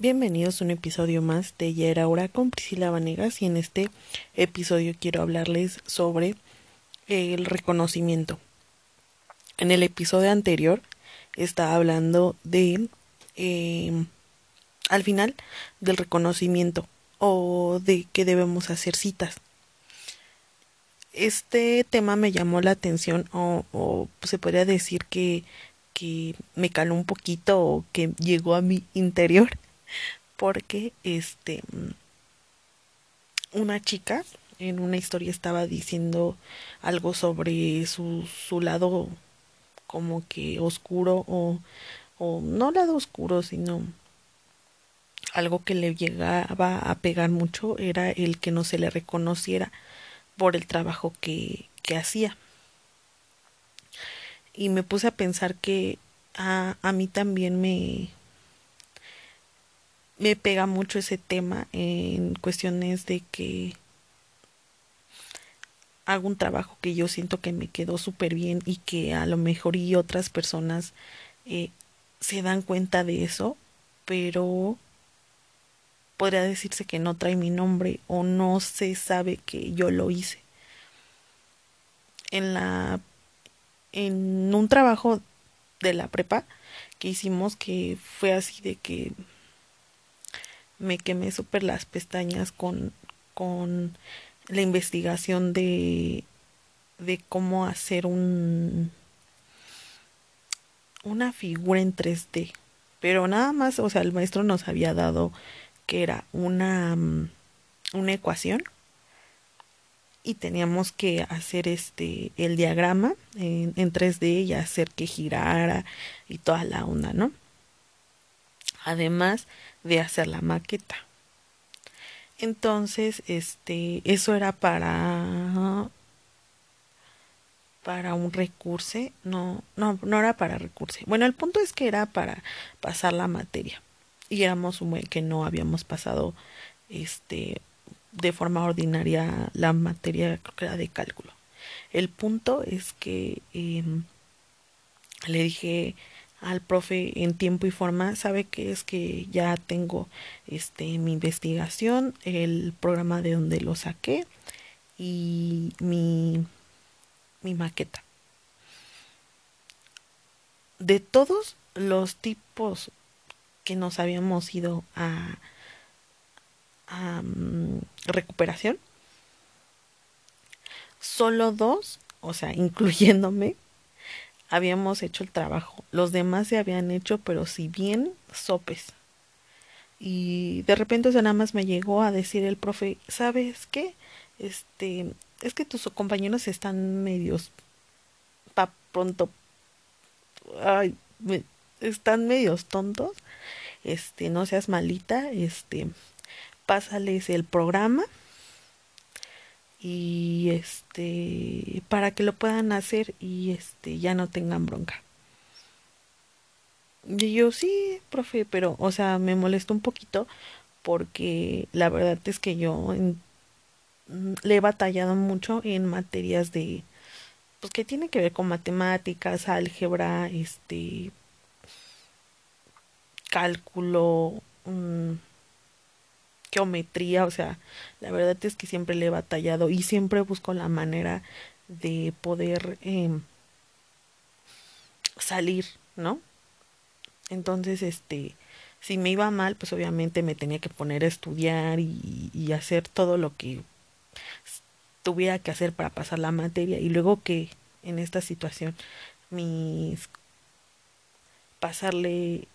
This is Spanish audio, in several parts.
Bienvenidos a un episodio más de Ya era hora con Priscila Vanegas y en este episodio quiero hablarles sobre el reconocimiento. En el episodio anterior estaba hablando de em, al final del reconocimiento o de que debemos hacer citas. Este tema me llamó la atención o, o se podría decir que, que me caló un poquito o que llegó a mi interior porque este una chica en una historia estaba diciendo algo sobre su, su lado como que oscuro o, o no lado oscuro sino algo que le llegaba a pegar mucho era el que no se le reconociera por el trabajo que, que hacía. Y me puse a pensar que a, a mí también me, me pega mucho ese tema en cuestiones de que hago un trabajo que yo siento que me quedó súper bien y que a lo mejor y otras personas eh, se dan cuenta de eso, pero podría decirse que no trae mi nombre o no se sabe que yo lo hice. En la en un trabajo de la prepa que hicimos que fue así de que me quemé súper las pestañas con, con la investigación de, de cómo hacer un una figura en 3D. Pero nada más, o sea, el maestro nos había dado que era una, una ecuación y teníamos que hacer este el diagrama en, en 3D y hacer que girara y toda la onda, ¿no? Además de hacer la maqueta. Entonces, este, eso era para para un recurso, no, no, no era para recurso. Bueno, el punto es que era para pasar la materia. Y éramos un buen que no habíamos pasado este de forma ordinaria la materia, creo que era de cálculo. El punto es que eh, le dije, al profe en tiempo y forma sabe que es que ya tengo este mi investigación el programa de donde lo saqué y mi mi maqueta. De todos los tipos que nos habíamos ido a, um, recuperación solo dos o sea incluyéndome habíamos hecho el trabajo. Los demás se habían hecho, pero si bien sopes. Y de repente, o sea, nada más me llegó a decir el profe, ¿sabes qué? Este, es que tus compañeros están medios pa pronto ay, me, están medios tontos. Este, no seas malita, este, pásales el programa y este para que lo puedan hacer y este ya no tengan bronca. Y yo sí, profe, pero o sea, me molestó un poquito porque la verdad es que yo en, le he batallado mucho en materias de pues que tiene que ver con matemáticas, álgebra, este cálculo, mmm, geometría, o sea, la verdad es que siempre le he batallado y siempre busco la manera de poder eh, salir, ¿no? Entonces, este, si me iba mal, pues obviamente me tenía que poner a estudiar y hacer todo lo que tuviera que hacer para pasar la materia y luego que en esta situación mis pasarle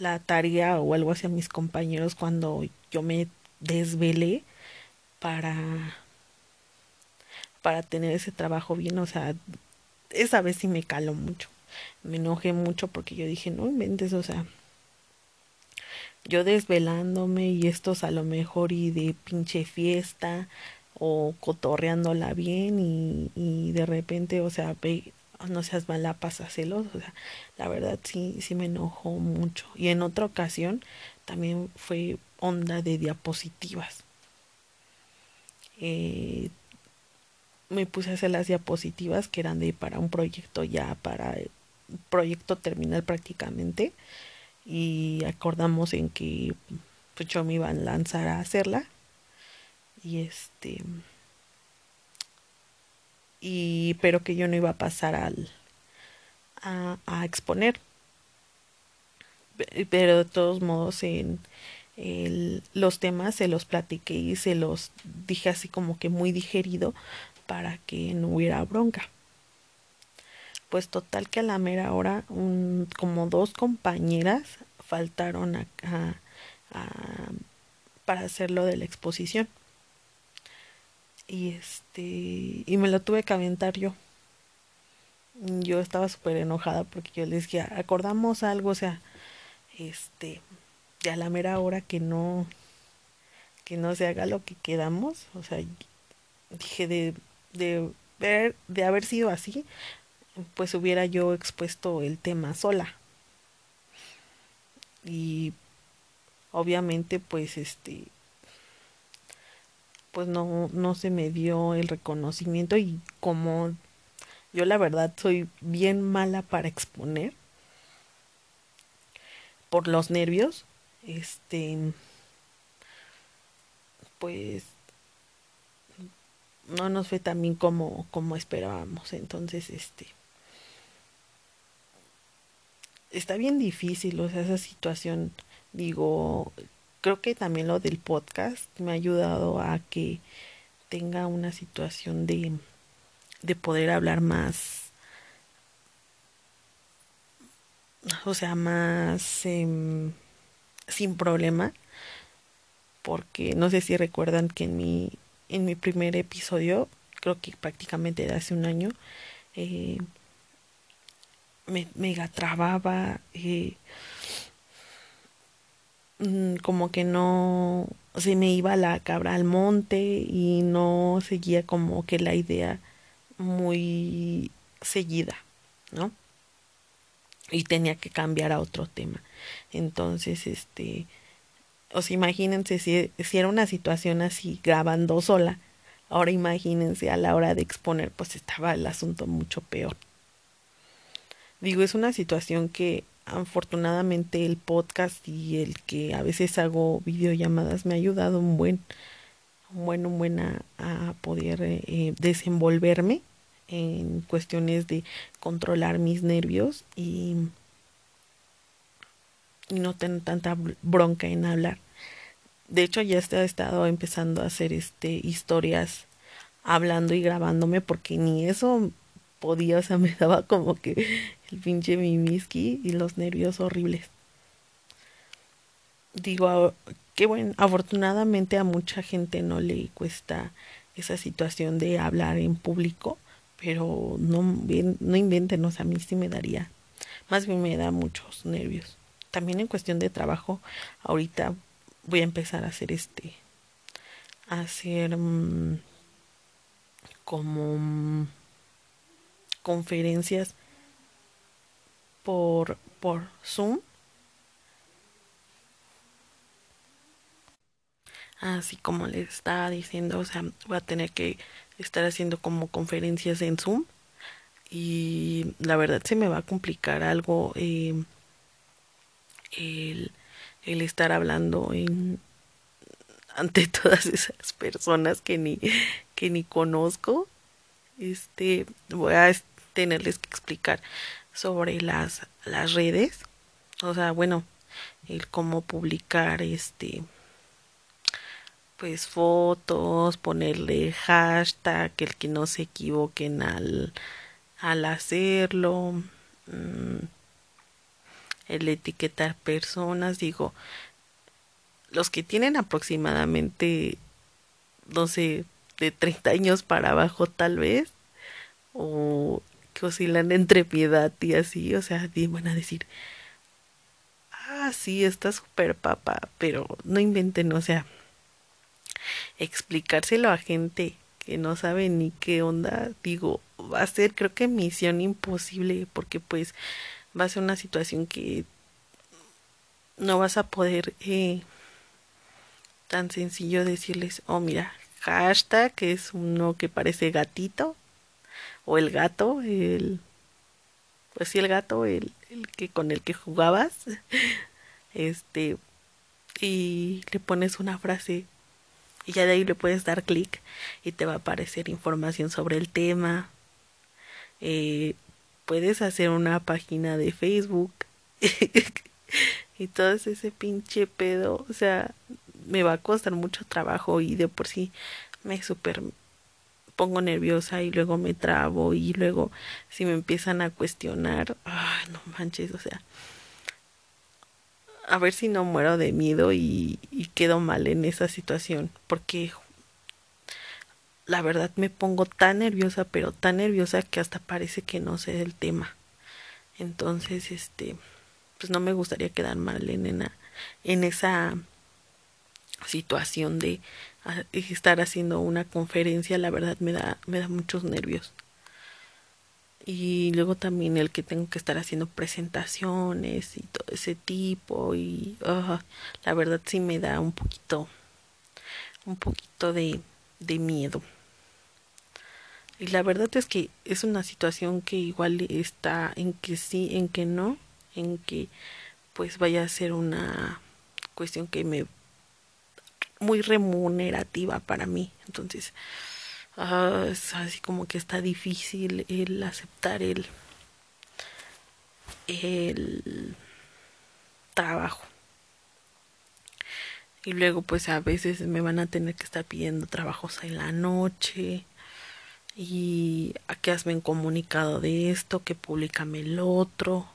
la tarea o algo hacia mis compañeros cuando yo me desvelé para para tener ese trabajo bien, o sea, esa vez sí me caló mucho. Me enojé mucho porque yo dije, no inventes, o sea, yo desvelándome y estos a lo mejor y de pinche fiesta o cotorreándola bien y, de repente, o sea, no seas mala, pasacelos, o sea, la verdad sí, sí me enojó mucho. Y en otra ocasión también fue onda de diapositivas. Eh, me puse a hacer las diapositivas que eran de para un proyecto ya para proyecto terminal prácticamente y acordamos en que pues, yo me iba a lanzar a hacerla y este y pero que yo no iba a pasar al a, a exponer. Pero de todos modos en los temas se los platiqué y se los dije así como que muy digerido para que no hubiera bronca. Pues total que a la mera hora un, como dos compañeras faltaron a, a, para hacer lo de la exposición y este y me lo tuve que aventar yo. Yo estaba súper enojada porque yo les dije acordamos algo o sea este a la mera hora que no que no se haga lo que quedamos o sea dije de de ver de haber sido así pues hubiera yo expuesto el tema sola. Y obviamente pues este pues no no se me dio el reconocimiento y como yo la verdad soy bien mala para exponer por los nervios este pues no nos fue tan bien como como esperábamos. Entonces este está bien difícil, o sea, esa situación, digo, creo que también lo del podcast me ha ayudado a que tenga una situación de, de poder hablar más, o sea, más eh, sin problema, porque no sé si recuerdan que en mi, en mi primer episodio, creo que prácticamente de hace un año, eh, me mega trababa eh, mm, como que no se me iba la cabra al monte y no seguía como que la idea muy seguida, ¿no? Y tenía que cambiar a otro tema. Entonces, este, os imagínense si, si era una situación así grabando sola, ahora imagínense a la hora de exponer, pues estaba el asunto mucho peor. Digo, es una situación que afortunadamente el podcast y el que a veces hago videollamadas me ha ayudado un buen, un buen, un buen a, poder eh, desenvolverme en cuestiones de controlar mis nervios y, y no tener tanta bronca en hablar. De hecho, ya he estado empezando a hacer este historias hablando y grabándome porque ni eso podía, o sea, me daba como que el pinche mimiski y los nervios horribles. Digo, qué bueno, afortunadamente a mucha gente no le cuesta esa situación de hablar en público, pero no, no inventen, o a mí sí me daría, más bien me da muchos nervios. También en cuestión de trabajo, ahorita voy a empezar a hacer este, a hacer mm, como mm, conferencias por, por Zoom. Así como les estaba diciendo, o sea, voy a tener que estar haciendo como conferencias en Zoom. Y la verdad se me va a complicar algo eh, el, el estar hablando en, ante todas esas personas que ni, que ni conozco. Este, voy a tenerles que explicar sobre las, las redes. O sea, bueno, el cómo publicar este pues fotos, ponerle hashtag, el que no se equivoquen al, al hacerlo, mm, el etiquetar personas, digo, los que tienen aproximadamente, no sé, de 30 años para abajo tal vez, o que oscilan entre piedad y así, o sea, van a decir, ah, sí, está súper papa, pero no inventen, o sea, explicárselo a gente que no sabe ni qué onda, digo, va a ser creo que misión imposible, porque pues va a ser una situación que no vas a poder eh, tan sencillo decirles, oh mira, hashtag que es uno que parece gatito o el gato, el pues sí el gato, el, el que con el que jugabas. este, y le pones una frase y ya de ahí le puedes dar clic y te va a aparecer información sobre el tema. Eh, puedes hacer una página de Facebook y todo ese pinche pedo, o sea, me va a costar mucho trabajo y de por sí me super pongo nerviosa y luego me trabo y luego si me empiezan a cuestionar, ay, no manches, o sea, a ver si no muero de miedo y, quedo mal en esa situación, porque la verdad me pongo tan nerviosa, pero tan nerviosa que hasta parece que no sé del tema. Entonces, este, pues no me gustaría quedar mal en, en, en esa situación de estar haciendo una conferencia, la verdad me da, me da muchos nervios. Y luego también el que tengo que estar haciendo presentaciones y todo ese tipo y la verdad sí me da un poquito un poquito de, de miedo. Y la verdad es que es una situación que igual está en que sí, en que no, en que pues vaya a ser una cuestión que me muy remunerativa para mí. Entonces, uh, es así como que está difícil el aceptar el, el trabajo. Y luego pues a veces me van a tener que estar pidiendo trabajos en la noche. Y a que hazme un comunicado de esto, que publicame el otro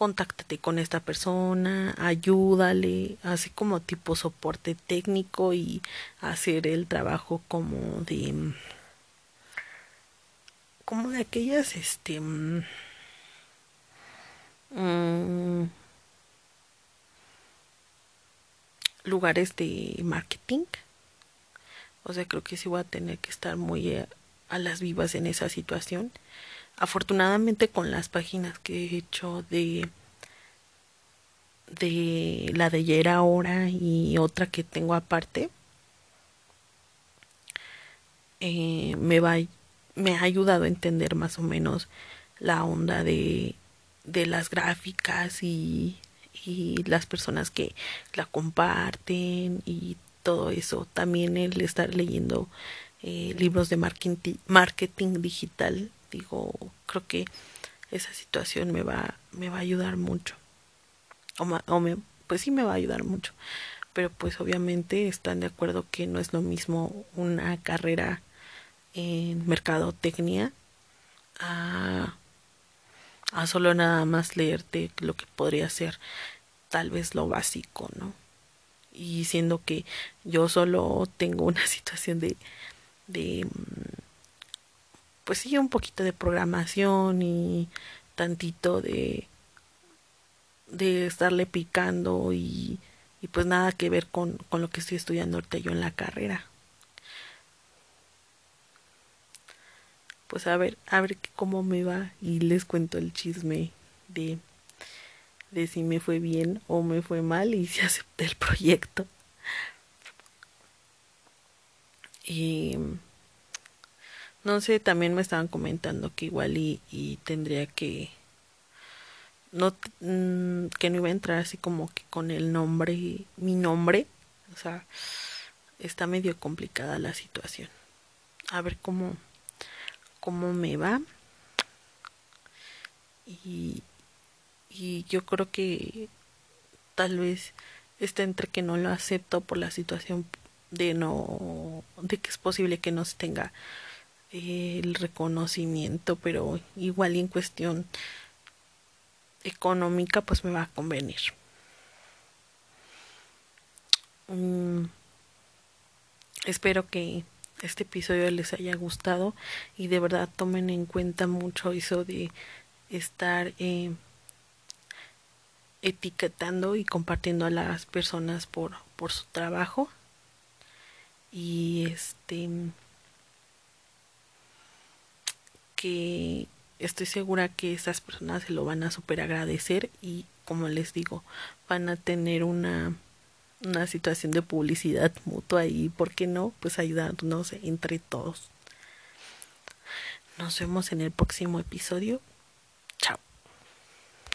contáctate con esta persona, ayúdale, así como tipo soporte técnico y hacer el trabajo como de como de aquellas este mm, lugares de marketing. O sea creo que sí voy a tener que estar muy a, a las vivas en esa situación afortunadamente con las páginas que he hecho de de la de ayer ahora y otra que tengo aparte eh, me va me ha ayudado a entender más o menos la onda de de las gráficas y y las personas que la comparten y todo eso. También el estar leyendo eh, libros de marketing, marketing digital digo, creo que esa situación me va, me va a ayudar mucho. O, o me, pues sí me va a ayudar mucho. Pero pues obviamente están de acuerdo que no es lo mismo una carrera en mercadotecnia a, a solo nada más leerte lo que podría ser tal vez lo básico, ¿no? Y siendo que yo solo tengo una situación de, de pues sí, un poquito de programación y tantito de de estarle picando y, y pues nada que ver con, con lo que estoy estudiando ahorita yo en la carrera. Pues a ver, a ver cómo me va y les cuento el chisme de, de si me fue bien o me fue mal y si acepté el proyecto. Y no sé, también me estaban comentando que igual y, tendría que no mm, que no iba a entrar así como que con el nombre, mi nombre, o sea, está medio complicada la situación. A ver cómo cómo me va. Y y yo creo que tal vez está entre que no lo acepto por la situación de no de que es posible que no se tenga el reconocimiento, pero igual en cuestión económica pues me va a convenir. Mm, espero que este episodio les haya gustado y de verdad tomen en cuenta mucho eso de estar eh, etiquetando y compartiendo a las personas por, por su trabajo y este que estoy segura que esas personas se lo van a super agradecer y como les digo van a tener una una situación de publicidad mutua y por qué no pues ayudarnos entre todos. Nos vemos en el próximo episodio